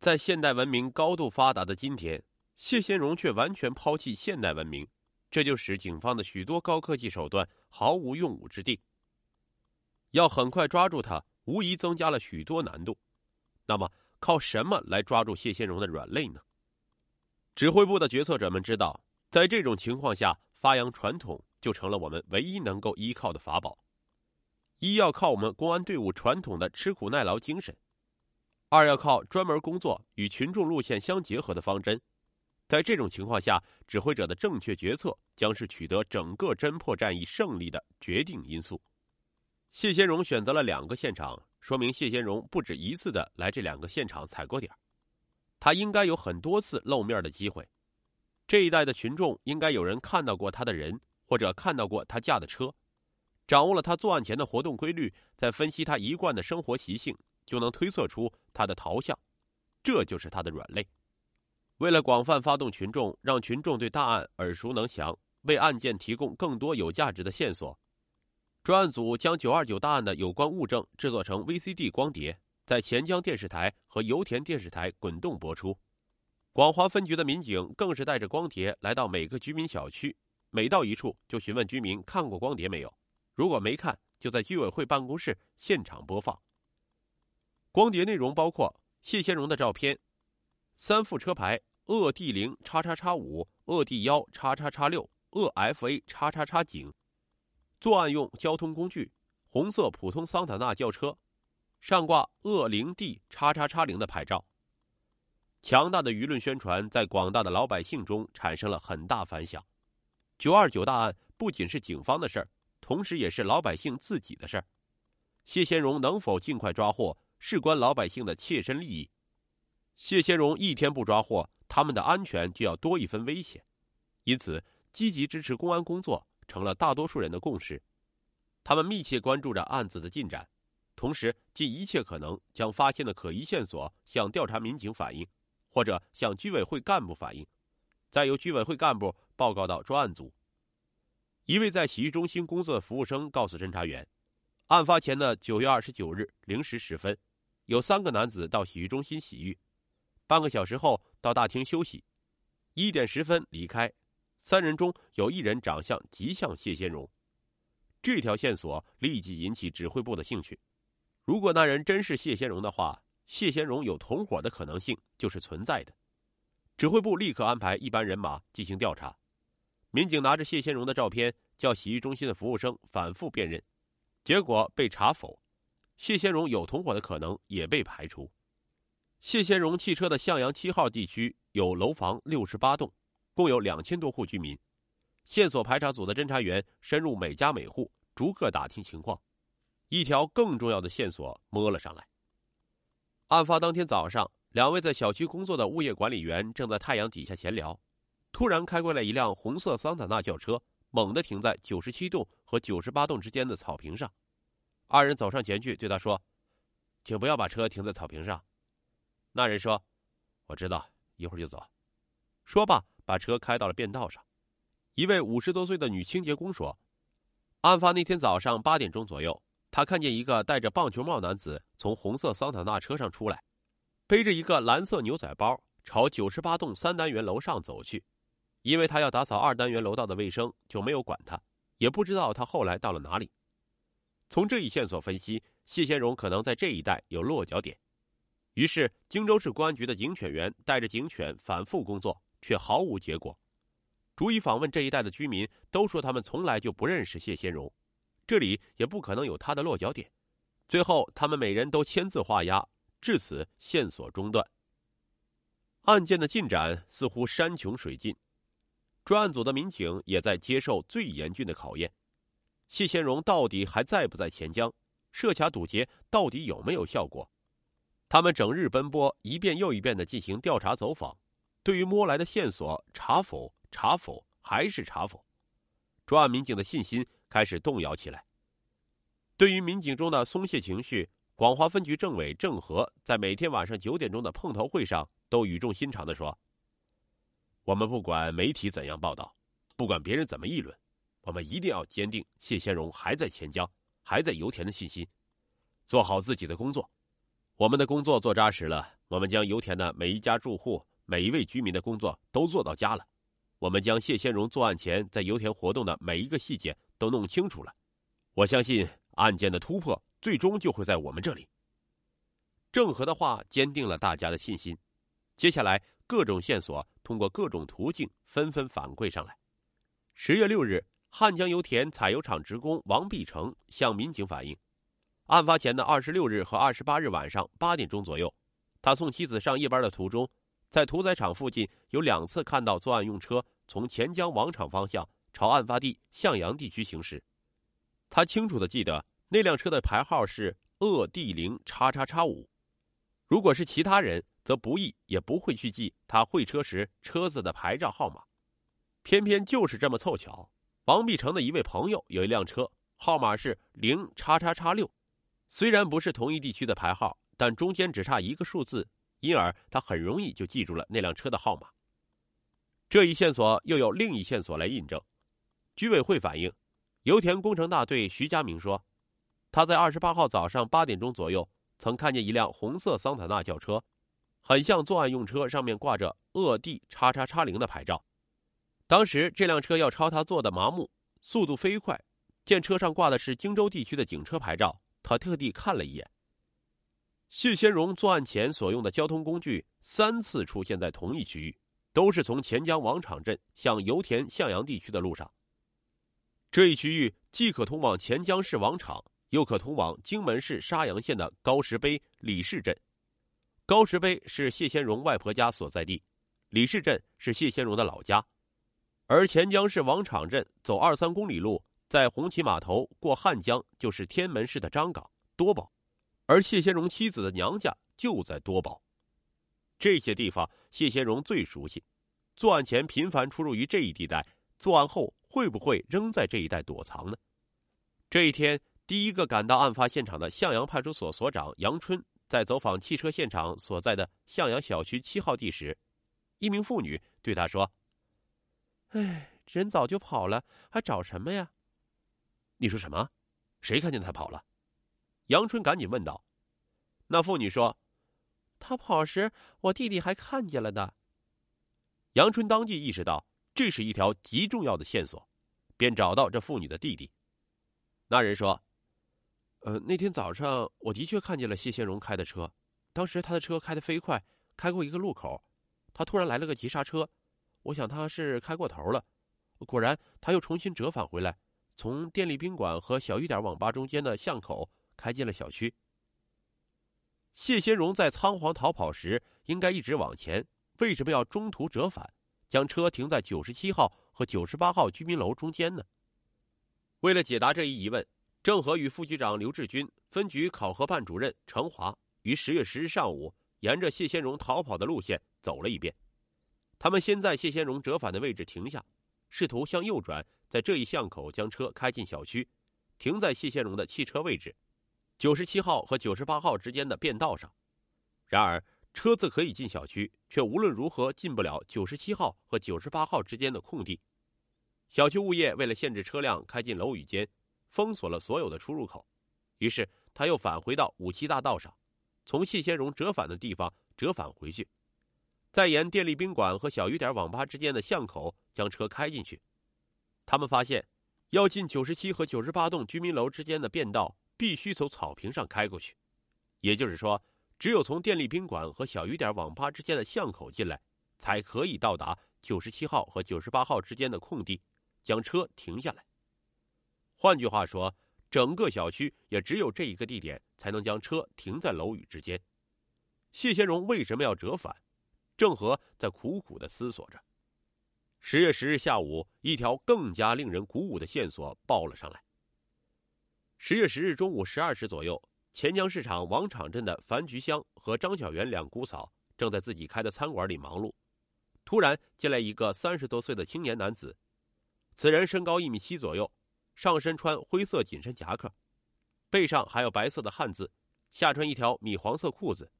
在现代文明高度发达的今天，谢先荣却完全抛弃现代文明，这就使警方的许多高科技手段毫无用武之地。要很快抓住他，无疑增加了许多难度。那么，靠什么来抓住谢先荣的软肋呢？指挥部的决策者们知道，在这种情况下，发扬传统就成了我们唯一能够依靠的法宝。一要靠我们公安队伍传统的吃苦耐劳精神。二要靠专门工作与群众路线相结合的方针，在这种情况下，指挥者的正确决策将是取得整个侦破战役胜利的决定因素。谢先荣选择了两个现场，说明谢先荣不止一次的来这两个现场踩过点他应该有很多次露面的机会。这一带的群众应该有人看到过他的人，或者看到过他驾的车，掌握了他作案前的活动规律，再分析他一贯的生活习性。就能推测出他的逃向，这就是他的软肋。为了广泛发动群众，让群众对大案耳熟能详，为案件提供更多有价值的线索，专案组将九二九大案的有关物证制作成 VCD 光碟，在钱江电视台和油田电视台滚动播出。广华分局的民警更是带着光碟来到每个居民小区，每到一处就询问居民看过光碟没有，如果没看，就在居委会办公室现场播放。光碟内容包括谢先荣的照片、三副车牌鄂 D 零叉叉叉五、鄂 D 幺叉叉叉六、鄂 FA 叉叉叉警，作案用交通工具红色普通桑塔纳轿车，上挂鄂零 D 叉叉叉零的牌照。强大的舆论宣传在广大的老百姓中产生了很大反响。九二九大案不仅是警方的事儿，同时也是老百姓自己的事儿。谢先荣能否尽快抓获？事关老百姓的切身利益，谢先荣一天不抓获，他们的安全就要多一分危险。因此，积极支持公安工作成了大多数人的共识。他们密切关注着案子的进展，同时尽一切可能将发现的可疑线索向调查民警反映，或者向居委会干部反映，再由居委会干部报告到专案组。一位在洗浴中心工作的服务生告诉侦查员，案发前的九月二十九日零时十分。有三个男子到洗浴中心洗浴，半个小时后到大厅休息，一点十分离开。三人中有一人长相极像谢先荣，这条线索立即引起指挥部的兴趣。如果那人真是谢先荣的话，谢先荣有同伙的可能性就是存在的。指挥部立刻安排一班人马进行调查。民警拿着谢先荣的照片，叫洗浴中心的服务生反复辨认，结果被查否。谢先荣有同伙的可能也被排除。谢先荣汽车的向阳七号地区有楼房六十八栋，共有两千多户居民。线索排查组的侦查员深入每家每户，逐个打听情况。一条更重要的线索摸了上来。案发当天早上，两位在小区工作的物业管理员正在太阳底下闲聊，突然开过来一辆红色桑塔纳轿车，猛地停在九十七栋和九十八栋之间的草坪上。二人走上前去，对他说：“请不要把车停在草坪上。”那人说：“我知道，一会儿就走。”说罢，把车开到了便道上。一位五十多岁的女清洁工说：“案发那天早上八点钟左右，她看见一个戴着棒球帽男子从红色桑塔纳车上出来，背着一个蓝色牛仔包，朝九十八栋三单元楼上走去。因为他要打扫二单元楼道的卫生，就没有管他，也不知道他后来到了哪里。”从这一线索分析，谢先荣可能在这一带有落脚点。于是，荆州市公安局的警犬员带着警犬反复工作，却毫无结果。逐一访问这一带的居民，都说他们从来就不认识谢先荣，这里也不可能有他的落脚点。最后，他们每人都签字画押，至此线索中断。案件的进展似乎山穷水尽，专案组的民警也在接受最严峻的考验。谢先荣到底还在不在钱江？设卡堵截到底有没有效果？他们整日奔波，一遍又一遍的进行调查走访，对于摸来的线索查否、查否还是查否？专案民警的信心开始动摇起来。对于民警中的松懈情绪，广华分局政委郑和在每天晚上九点钟的碰头会上都语重心长的说：“我们不管媒体怎样报道，不管别人怎么议论。”我们一定要坚定谢先荣还在钱江、还在油田的信心，做好自己的工作。我们的工作做扎实了，我们将油田的每一家住户、每一位居民的工作都做到家了。我们将谢先荣作案前在油田活动的每一个细节都弄清楚了。我相信案件的突破最终就会在我们这里。郑和的话坚定了大家的信心。接下来，各种线索通过各种途径纷纷反馈上来。十月六日，汉江油田采油厂职工王必成向民警反映，案发前的二十六日和二十八日晚上八点钟左右，他送妻子上夜班的途中，在屠宰场附近有两次看到作案用车从钱江王场方向朝案发地向阳地区行驶。他清楚的记得那辆车的牌号是鄂 D 零叉叉叉五。如果是其他人，则不易也不会去记他会车时车子的牌照号码。偏偏就是这么凑巧，王必成的一位朋友有一辆车，号码是零叉叉叉六。虽然不是同一地区的牌号，但中间只差一个数字，因而他很容易就记住了那辆车的号码。这一线索又有另一线索来印证。居委会反映。油田工程大队徐家明说，他在二十八号早上八点钟左右，曾看见一辆红色桑塔纳轿车，很像作案用车，上面挂着鄂 D 叉叉叉零的牌照。当时这辆车要超他坐的麻木，速度飞快。见车上挂的是荆州地区的警车牌照，他特地看了一眼。谢先荣作案前所用的交通工具三次出现在同一区域，都是从钱江王场镇向油田向阳地区的路上。这一区域既可通往钱江市王场，又可通往荆门市沙洋县的高石碑李氏镇。高石碑是谢先荣外婆家所在地，李氏镇是谢先荣的老家。而钱江市王场镇走二三公里路，在红旗码头过汉江就是天门市的张港多宝，而谢先荣妻子的娘家就在多宝。这些地方谢先荣最熟悉，作案前频繁出入于这一地带，作案后。会不会仍在这一带躲藏呢？这一天，第一个赶到案发现场的向阳派出所所长杨春，在走访汽车现场所在的向阳小区七号地时，一名妇女对他说：“哎，人早就跑了，还找什么呀？”你说什么？谁看见他跑了？杨春赶紧问道。那妇女说：“他跑时，我弟弟还看见了的。”杨春当即意识到。这是一条极重要的线索，便找到这妇女的弟弟。那人说：“呃，那天早上我的确看见了谢先荣开的车，当时他的车开得飞快，开过一个路口，他突然来了个急刹车，我想他是开过头了。果然，他又重新折返回来，从电力宾馆和小雨点网吧中间的巷口开进了小区。谢先荣在仓皇逃跑时应该一直往前，为什么要中途折返？”将车停在九十七号和九十八号居民楼中间呢？为了解答这一疑问，郑和与副局长刘志军、分局考核办主任程华于十月十日上午沿着谢先荣逃跑的路线走了一遍。他们先在谢先荣折返的位置停下，试图向右转，在这一巷口将车开进小区，停在谢先荣的汽车位置九十七号和九十八号之间的便道上。然而。车子可以进小区，却无论如何进不了九十七号和九十八号之间的空地。小区物业为了限制车辆开进楼宇间，封锁了所有的出入口。于是他又返回到五七大道上，从谢先荣折返的地方折返回去，再沿电力宾馆和小雨点网吧之间的巷口将车开进去。他们发现，要进九十七和九十八栋居民楼之间的便道，必须从草坪上开过去，也就是说。只有从电力宾馆和小雨点网吧之间的巷口进来，才可以到达九十七号和九十八号之间的空地，将车停下来。换句话说，整个小区也只有这一个地点才能将车停在楼宇之间。谢先荣为什么要折返？郑和在苦苦的思索着。十月十日下午，一条更加令人鼓舞的线索报了上来。十月十日中午十二时左右。钱江市场王场镇的樊菊香和张小元两姑嫂正在自己开的餐馆里忙碌，突然进来一个三十多岁的青年男子。此人身高一米七左右，上身穿灰色紧身夹克，背上还有白色的汉字，下穿一条米黄色裤子。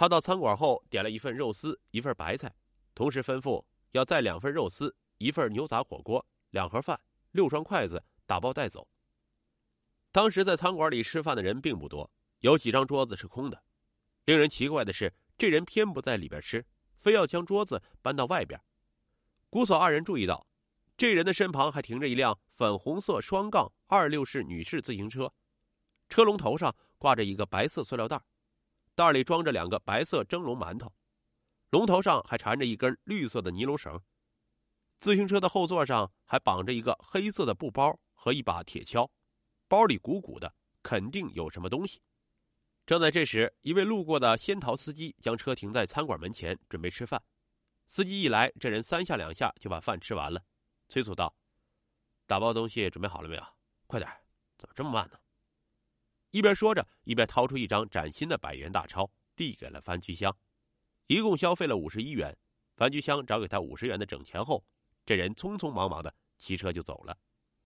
他到餐馆后点了一份肉丝，一份白菜，同时吩咐要再两份肉丝，一份牛杂火锅，两盒饭，六双筷子，打包带走。当时在餐馆里吃饭的人并不多，有几张桌子是空的。令人奇怪的是，这人偏不在里边吃，非要将桌子搬到外边。姑嫂二人注意到，这人的身旁还停着一辆粉红色双杠二六式女士自行车，车龙头上挂着一个白色塑料袋，袋里装着两个白色蒸笼馒头，龙头上还缠着一根绿色的尼龙绳。自行车的后座上还绑着一个黑色的布包和一把铁锹，包里鼓鼓的，肯定有什么东西。正在这时，一位路过的仙桃司机将车停在餐馆门前，准备吃饭。司机一来，这人三下两下就把饭吃完了，催促道：“打包东西准备好了没有？快点，怎么这么慢呢？”一边说着，一边掏出一张崭新的百元大钞，递给了樊菊香。一共消费了五十一元，樊菊香找给他五十元的整钱后。这人匆匆忙忙的骑车就走了。